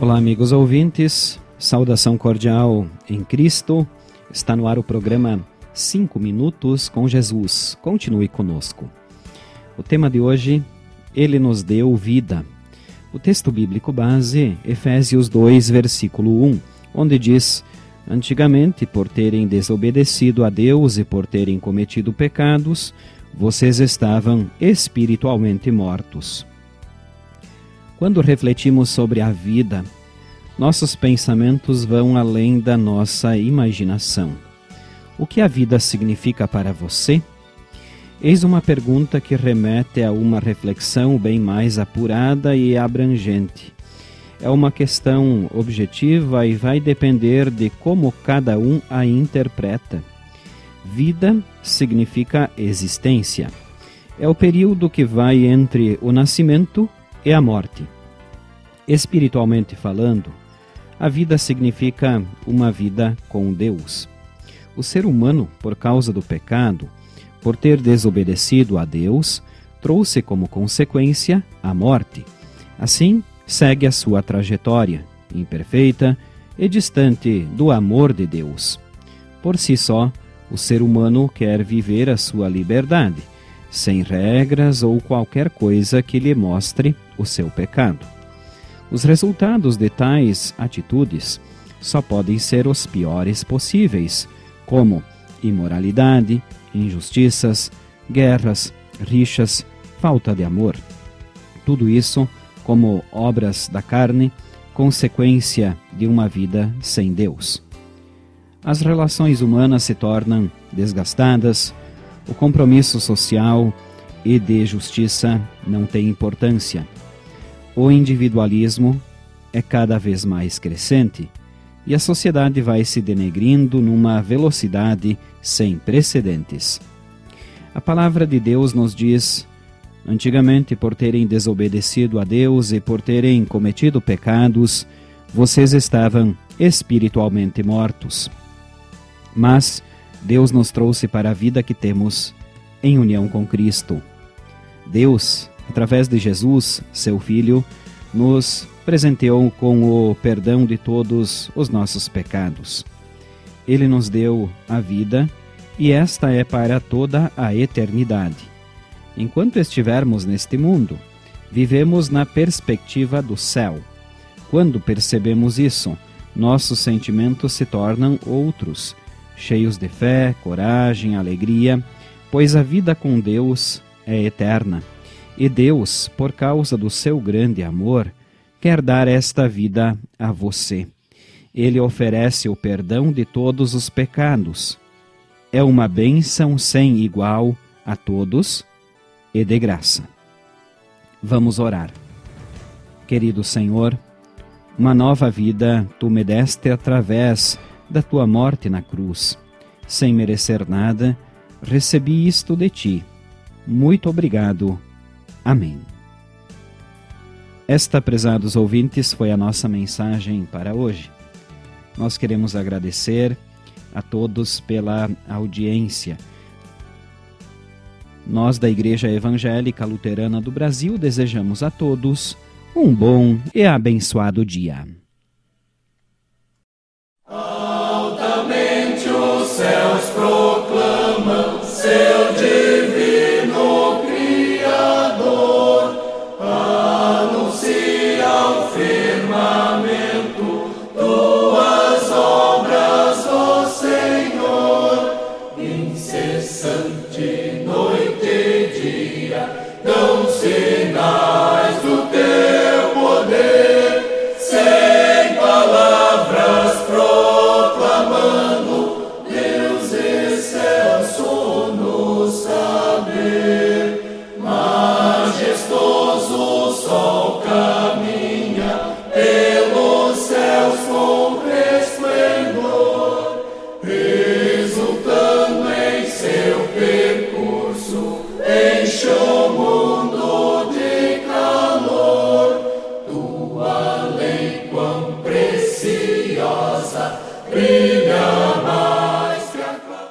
Olá, amigos ouvintes, saudação cordial em Cristo. Está no ar o programa 5 Minutos com Jesus. Continue conosco. O tema de hoje, Ele nos deu vida. O texto bíblico base, Efésios 2, versículo 1, onde diz: Antigamente, por terem desobedecido a Deus e por terem cometido pecados, vocês estavam espiritualmente mortos. Quando refletimos sobre a vida, nossos pensamentos vão além da nossa imaginação. O que a vida significa para você? Eis uma pergunta que remete a uma reflexão bem mais apurada e abrangente. É uma questão objetiva e vai depender de como cada um a interpreta. Vida significa existência. É o período que vai entre o nascimento e a morte. Espiritualmente falando, a vida significa uma vida com Deus. O ser humano, por causa do pecado, por ter desobedecido a Deus, trouxe como consequência a morte. Assim, segue a sua trajetória, imperfeita e distante do amor de Deus. Por si só, o ser humano quer viver a sua liberdade sem regras ou qualquer coisa que lhe mostre o seu pecado. Os resultados de tais atitudes só podem ser os piores possíveis, como imoralidade, injustiças, guerras, rixas, falta de amor. Tudo isso como obras da carne, consequência de uma vida sem Deus. As relações humanas se tornam desgastadas, o compromisso social e de justiça não tem importância. O individualismo é cada vez mais crescente e a sociedade vai se denegrindo numa velocidade sem precedentes. A palavra de Deus nos diz: antigamente, por terem desobedecido a Deus e por terem cometido pecados, vocês estavam espiritualmente mortos. Mas Deus nos trouxe para a vida que temos em união com Cristo. Deus, através de Jesus, seu Filho, nos presenteou com o perdão de todos os nossos pecados. Ele nos deu a vida e esta é para toda a eternidade. Enquanto estivermos neste mundo, vivemos na perspectiva do céu. Quando percebemos isso, nossos sentimentos se tornam outros cheios de fé, coragem, alegria, pois a vida com Deus é eterna. E Deus, por causa do seu grande amor, quer dar esta vida a você. Ele oferece o perdão de todos os pecados. É uma bênção sem igual a todos e de graça. Vamos orar. Querido Senhor, uma nova vida tu me deste através da tua morte na cruz. Sem merecer nada, recebi isto de ti. Muito obrigado. Amém. Esta, prezados ouvintes, foi a nossa mensagem para hoje. Nós queremos agradecer a todos pela audiência. Nós da Igreja Evangélica Luterana do Brasil desejamos a todos um bom e abençoado dia. Altamente o céu